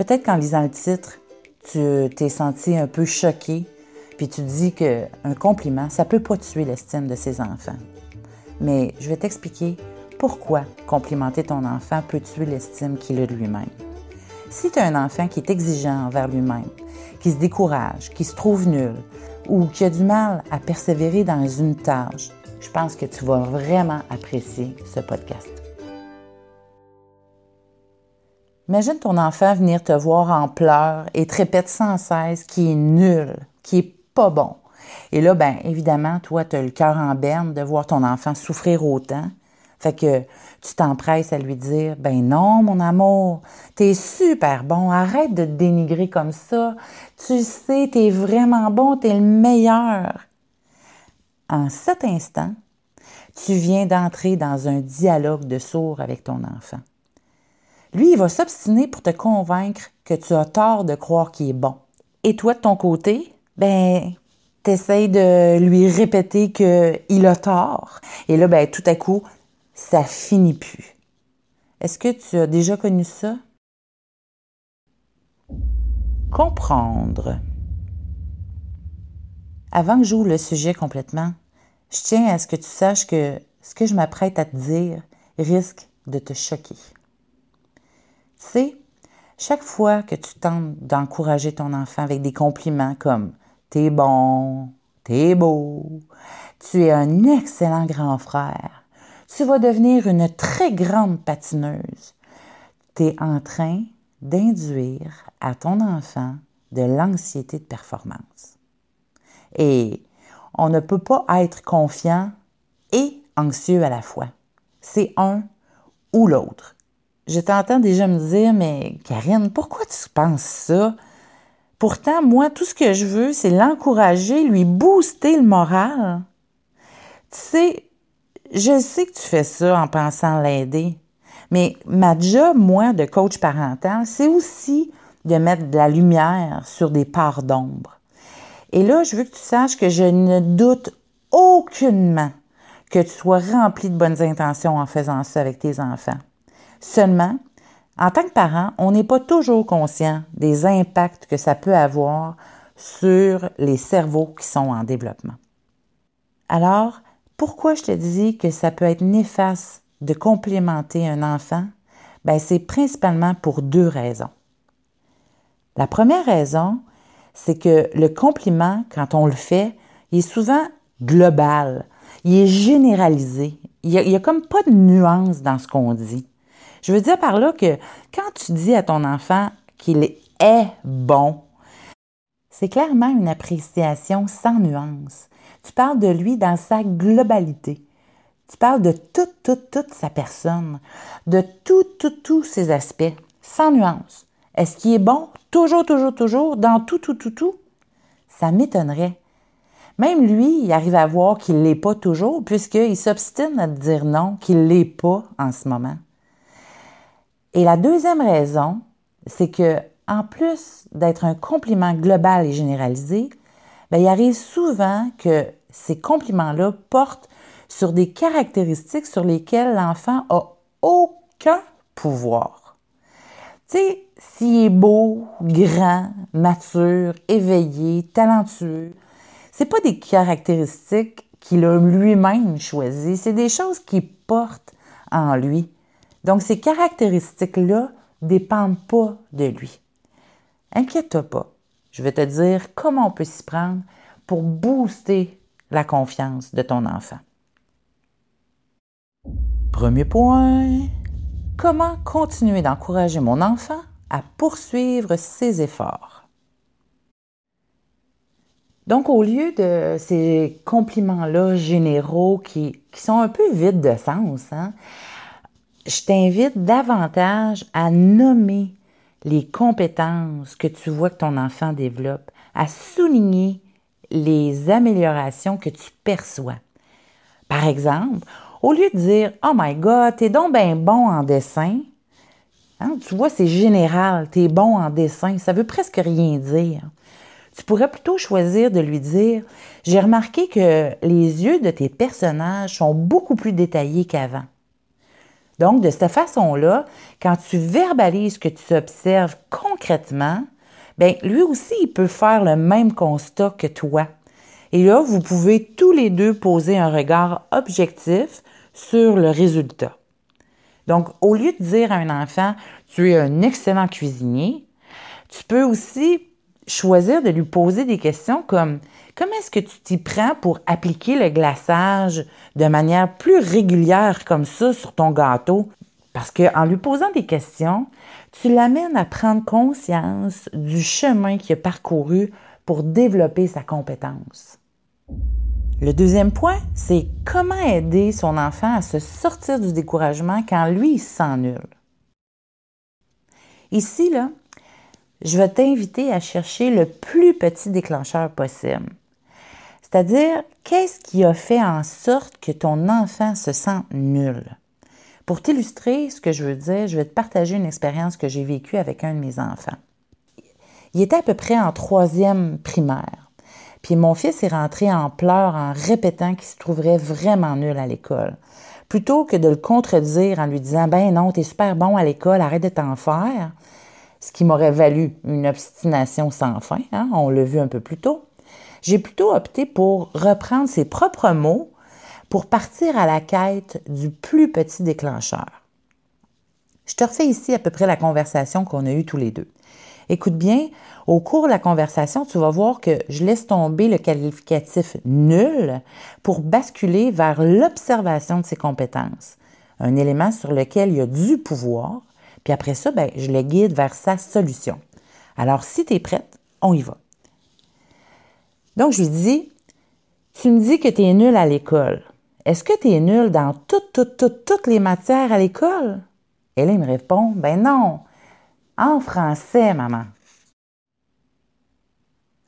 Peut-être qu'en lisant le titre, tu t'es senti un peu choqué, puis tu dis qu'un compliment, ça peut pas tuer l'estime de ses enfants. Mais je vais t'expliquer pourquoi complimenter ton enfant peut tuer l'estime qu'il a de lui-même. Si tu as un enfant qui est exigeant envers lui-même, qui se décourage, qui se trouve nul ou qui a du mal à persévérer dans une tâche, je pense que tu vas vraiment apprécier ce podcast. Imagine ton enfant venir te voir en pleurs et te répète sans cesse qu'il est nul, qu'il est pas bon. Et là, ben évidemment, toi, tu as le cœur en berne de voir ton enfant souffrir autant. Fait que tu t'empresses à lui dire Ben non, mon amour, t'es super bon, arrête de te dénigrer comme ça. Tu sais, t'es vraiment bon, t'es le meilleur. En cet instant, tu viens d'entrer dans un dialogue de sourds avec ton enfant. Lui, il va s'obstiner pour te convaincre que tu as tort de croire qu'il est bon. Et toi, de ton côté, ben, t'essayes de lui répéter qu'il a tort. Et là, ben, tout à coup, ça finit plus. Est-ce que tu as déjà connu ça? Comprendre. Avant que j'ouvre le sujet complètement, je tiens à ce que tu saches que ce que je m'apprête à te dire risque de te choquer. Tu sais, chaque fois que tu tentes d'encourager ton enfant avec des compliments comme T'es bon, t'es beau, tu es un excellent grand frère, tu vas devenir une très grande patineuse, tu es en train d'induire à ton enfant de l'anxiété de performance. Et on ne peut pas être confiant et anxieux à la fois. C'est un ou l'autre. Je t'entends déjà me dire, mais Karine, pourquoi tu penses ça? Pourtant, moi, tout ce que je veux, c'est l'encourager, lui booster le moral. Tu sais, je sais que tu fais ça en pensant l'aider, mais ma job, moi, de coach parental, c'est aussi de mettre de la lumière sur des parts d'ombre. Et là, je veux que tu saches que je ne doute aucunement que tu sois rempli de bonnes intentions en faisant ça avec tes enfants. Seulement, en tant que parent, on n'est pas toujours conscient des impacts que ça peut avoir sur les cerveaux qui sont en développement. Alors, pourquoi je te dis que ça peut être néfaste de complémenter un enfant? Ben, c'est principalement pour deux raisons. La première raison, c'est que le compliment, quand on le fait, il est souvent global, il est généralisé. Il n'y a, a, comme pas de nuance dans ce qu'on dit. Je veux dire par là que quand tu dis à ton enfant qu'il est bon, c'est clairement une appréciation sans nuance. Tu parles de lui dans sa globalité. Tu parles de toute, toute, toute sa personne, de tout, tout, tous ses aspects, sans nuance. Est-ce qu'il est bon? Toujours, toujours, toujours, dans tout, tout, tout, tout? Ça m'étonnerait. Même lui, il arrive à voir qu'il ne l'est pas toujours, puisqu'il s'obstine à dire non, qu'il ne l'est pas en ce moment. Et la deuxième raison, c'est que, en plus d'être un compliment global et généralisé, bien, il arrive souvent que ces compliments-là portent sur des caractéristiques sur lesquelles l'enfant a aucun pouvoir. Tu sais, s'il est beau, grand, mature, éveillé, talentueux, c'est pas des caractéristiques qu'il a lui-même choisies, c'est des choses qu'il porte en lui. Donc, ces caractéristiques-là dépendent pas de lui. Inquiète-toi pas. Je vais te dire comment on peut s'y prendre pour booster la confiance de ton enfant. Premier point, comment continuer d'encourager mon enfant à poursuivre ses efforts? Donc, au lieu de ces compliments-là généraux qui, sont un peu vides de sens, hein, je t'invite davantage à nommer les compétences que tu vois que ton enfant développe, à souligner les améliorations que tu perçois. Par exemple, au lieu de dire Oh my God, t'es donc bien bon en dessin, hein, tu vois, c'est général, t'es bon en dessin, ça veut presque rien dire. Tu pourrais plutôt choisir de lui dire J'ai remarqué que les yeux de tes personnages sont beaucoup plus détaillés qu'avant. Donc, de cette façon-là, quand tu verbalises ce que tu observes concrètement, bien, lui aussi, il peut faire le même constat que toi. Et là, vous pouvez tous les deux poser un regard objectif sur le résultat. Donc, au lieu de dire à un enfant, tu es un excellent cuisinier, tu peux aussi choisir de lui poser des questions comme comment est-ce que tu t'y prends pour appliquer le glaçage de manière plus régulière comme ça sur ton gâteau? Parce qu'en lui posant des questions, tu l'amènes à prendre conscience du chemin qu'il a parcouru pour développer sa compétence. Le deuxième point, c'est comment aider son enfant à se sortir du découragement quand lui, il se. Ici, là, je vais t'inviter à chercher le plus petit déclencheur possible. C'est-à-dire, qu'est-ce qui a fait en sorte que ton enfant se sent nul? Pour t'illustrer ce que je veux dire, je vais te partager une expérience que j'ai vécue avec un de mes enfants. Il était à peu près en troisième primaire. Puis mon fils est rentré en pleurs en répétant qu'il se trouverait vraiment nul à l'école. Plutôt que de le contredire en lui disant Ben non, t'es super bon à l'école, arrête de t'en faire, ce qui m'aurait valu une obstination sans fin, hein, on l'a vu un peu plus tôt, j'ai plutôt opté pour reprendre ses propres mots pour partir à la quête du plus petit déclencheur. Je te refais ici à peu près la conversation qu'on a eue tous les deux. Écoute bien, au cours de la conversation, tu vas voir que je laisse tomber le qualificatif nul pour basculer vers l'observation de ses compétences, un élément sur lequel il y a du pouvoir, puis après ça, ben, je le guide vers sa solution. Alors, si tu es prête, on y va. Donc, je lui dis, tu me dis que tu es nul à l'école. Est-ce que tu es nul dans toutes, toutes, toutes, toutes les matières à l'école? Et là, il me répond, ben non, en français, maman.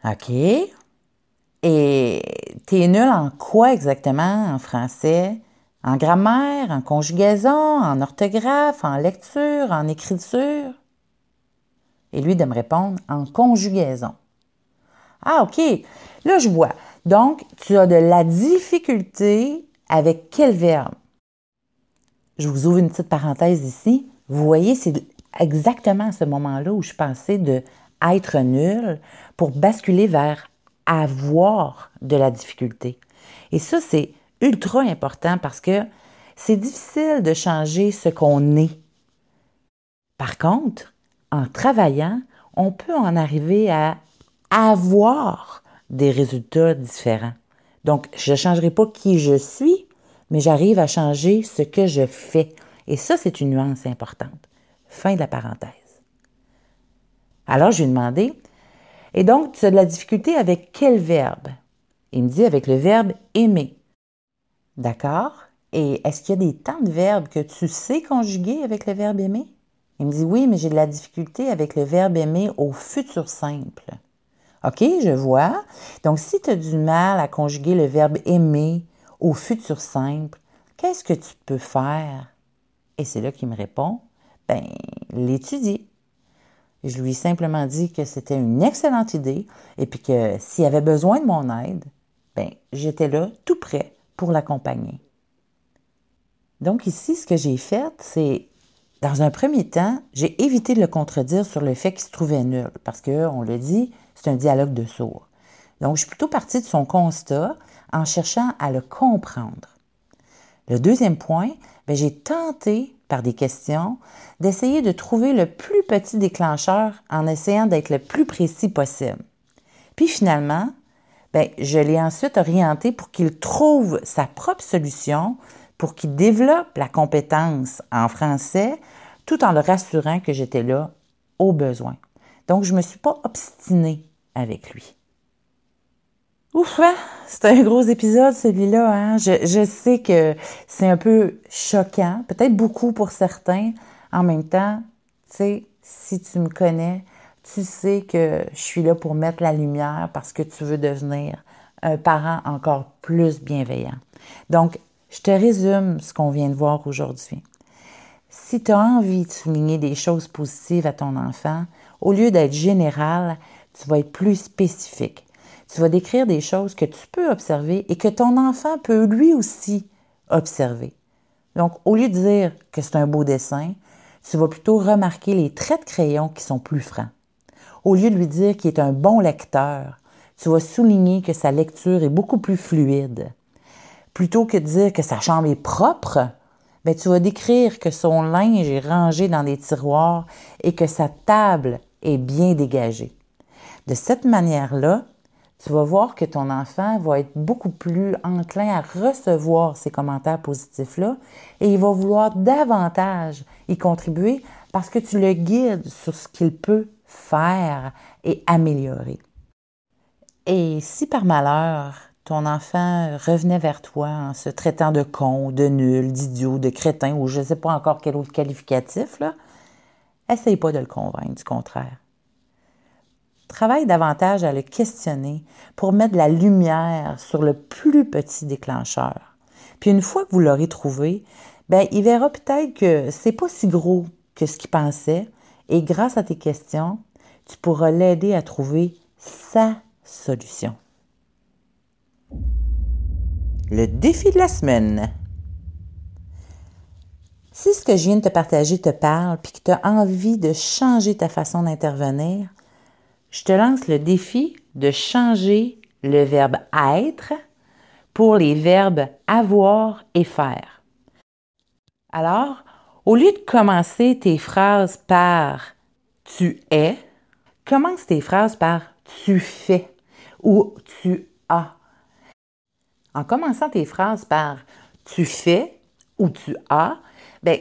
OK. Et t'es nul en quoi exactement en français? En grammaire, en conjugaison, en orthographe, en lecture, en écriture? Et lui de me répondre en conjugaison. Ah, OK. Là, je vois. Donc, tu as de la difficulté avec quel verbe? Je vous ouvre une petite parenthèse ici. Vous voyez, c'est exactement à ce moment-là où je pensais de être nul pour basculer vers avoir de la difficulté. Et ça, c'est ultra important parce que c'est difficile de changer ce qu'on est. Par contre, en travaillant, on peut en arriver à avoir des résultats différents. Donc, je ne changerai pas qui je suis, mais j'arrive à changer ce que je fais. Et ça, c'est une nuance importante. Fin de la parenthèse. Alors, je lui ai demandé, et donc, tu as de la difficulté avec quel verbe? Il me dit avec le verbe aimer. D'accord? Et est-ce qu'il y a des temps de verbes que tu sais conjuguer avec le verbe aimer? Il me dit oui, mais j'ai de la difficulté avec le verbe aimer au futur simple. OK, je vois. Donc, si tu as du mal à conjuguer le verbe aimer au futur simple, qu'est-ce que tu peux faire? Et c'est là qu'il me répond, ben, l'étudier. Je lui ai simplement dit que c'était une excellente idée et puis que s'il avait besoin de mon aide, ben, j'étais là tout prêt l'accompagner. Donc ici, ce que j'ai fait, c'est, dans un premier temps, j'ai évité de le contredire sur le fait qu'il se trouvait nul, parce qu'on le dit, c'est un dialogue de sourds. Donc, je suis plutôt partie de son constat en cherchant à le comprendre. Le deuxième point, ben, j'ai tenté par des questions, d'essayer de trouver le plus petit déclencheur en essayant d'être le plus précis possible. Puis finalement, ben, je l'ai ensuite orienté pour qu'il trouve sa propre solution, pour qu'il développe la compétence en français, tout en le rassurant que j'étais là au besoin. Donc, je ne me suis pas obstinée avec lui. Ouf, hein? c'est un gros épisode celui-là. Hein? Je, je, sais que c'est un peu choquant, peut-être beaucoup pour certains. En même temps, tu sais, si tu me connais, tu sais que je suis là pour mettre la lumière parce que tu veux devenir un parent encore plus bienveillant. Donc, je te résume ce qu'on vient de voir aujourd'hui. Si tu as envie de souligner des choses positives à ton enfant, au lieu d'être général, tu vas être plus spécifique. Tu vas décrire des choses que tu peux observer et que ton enfant peut lui aussi observer. Donc, au lieu de dire que c'est un beau dessin, tu vas plutôt remarquer les traits de crayon qui sont plus francs. Au lieu de lui dire qu'il est un bon lecteur, tu vas souligner que sa lecture est beaucoup plus fluide. Plutôt que de dire que sa chambre est propre, ben, tu vas décrire que son linge est rangé dans des tiroirs et que sa table est bien dégagée. De cette manière-là, tu vas voir que ton enfant va être beaucoup plus enclin à recevoir ces commentaires positifs-là et il va vouloir davantage y contribuer parce que tu le guides sur ce qu'il peut faire et améliorer. Et si par malheur, ton enfant revenait vers toi en se traitant de con, de nul, d'idiot, de crétin ou je ne sais pas encore quel autre qualificatif, là, essaye pas de le convaincre, du contraire. Travaille davantage à le questionner pour mettre de la lumière sur le plus petit déclencheur. Puis une fois que vous l'aurez trouvé, ben, il verra peut-être que c'est pas si gros que ce qu'il pensait et grâce à tes questions, tu pourras l'aider à trouver sa solution. Le défi de la semaine. Si ce que je viens de te partager te parle puis que tu as envie de changer ta façon d'intervenir, je te lance le défi de changer le verbe être pour les verbes avoir et faire. Alors, au lieu de commencer tes phrases par tu es, commence tes phrases par tu fais ou tu as. En commençant tes phrases par tu fais ou tu as, bien,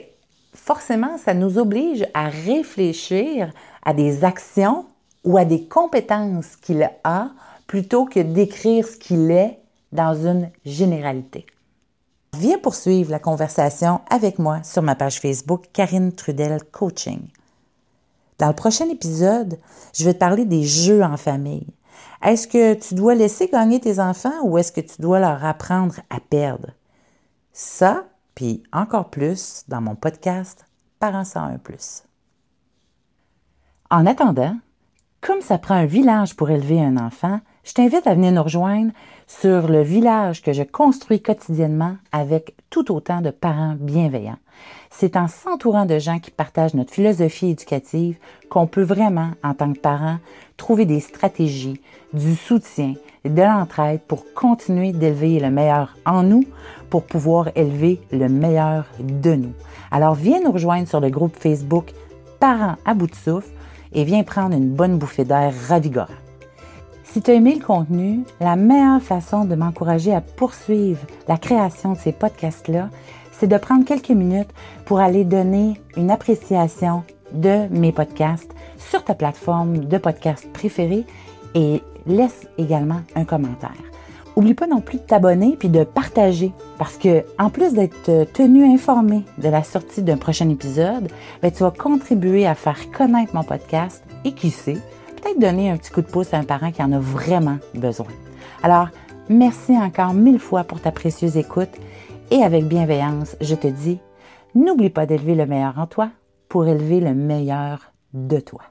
forcément, ça nous oblige à réfléchir à des actions ou à des compétences qu'il a plutôt que d'écrire ce qu'il est dans une généralité. Viens poursuivre la conversation avec moi sur ma page Facebook Karine Trudel Coaching. Dans le prochain épisode, je vais te parler des jeux en famille. Est-ce que tu dois laisser gagner tes enfants ou est-ce que tu dois leur apprendre à perdre? Ça, puis encore plus dans mon podcast Parents 101 ⁇ En attendant, comme ça prend un village pour élever un enfant, je t'invite à venir nous rejoindre sur le village que je construis quotidiennement avec tout autant de parents bienveillants. C'est en s'entourant de gens qui partagent notre philosophie éducative qu'on peut vraiment, en tant que parents, trouver des stratégies, du soutien, de l'entraide pour continuer d'élever le meilleur en nous, pour pouvoir élever le meilleur de nous. Alors viens nous rejoindre sur le groupe Facebook Parents à bout de souffle et viens prendre une bonne bouffée d'air ravigorant. Si tu as aimé le contenu, la meilleure façon de m'encourager à poursuivre la création de ces podcasts-là, c'est de prendre quelques minutes pour aller donner une appréciation de mes podcasts sur ta plateforme de podcast préférée et laisse également un commentaire. Oublie pas non plus de t'abonner puis de partager parce que en plus d'être tenu informé de la sortie d'un prochain épisode, ben, tu vas contribuer à faire connaître mon podcast et qui sait, peut-être donner un petit coup de pouce à un parent qui en a vraiment besoin. Alors, merci encore mille fois pour ta précieuse écoute et avec bienveillance, je te dis, n'oublie pas d'élever le meilleur en toi pour élever le meilleur de toi.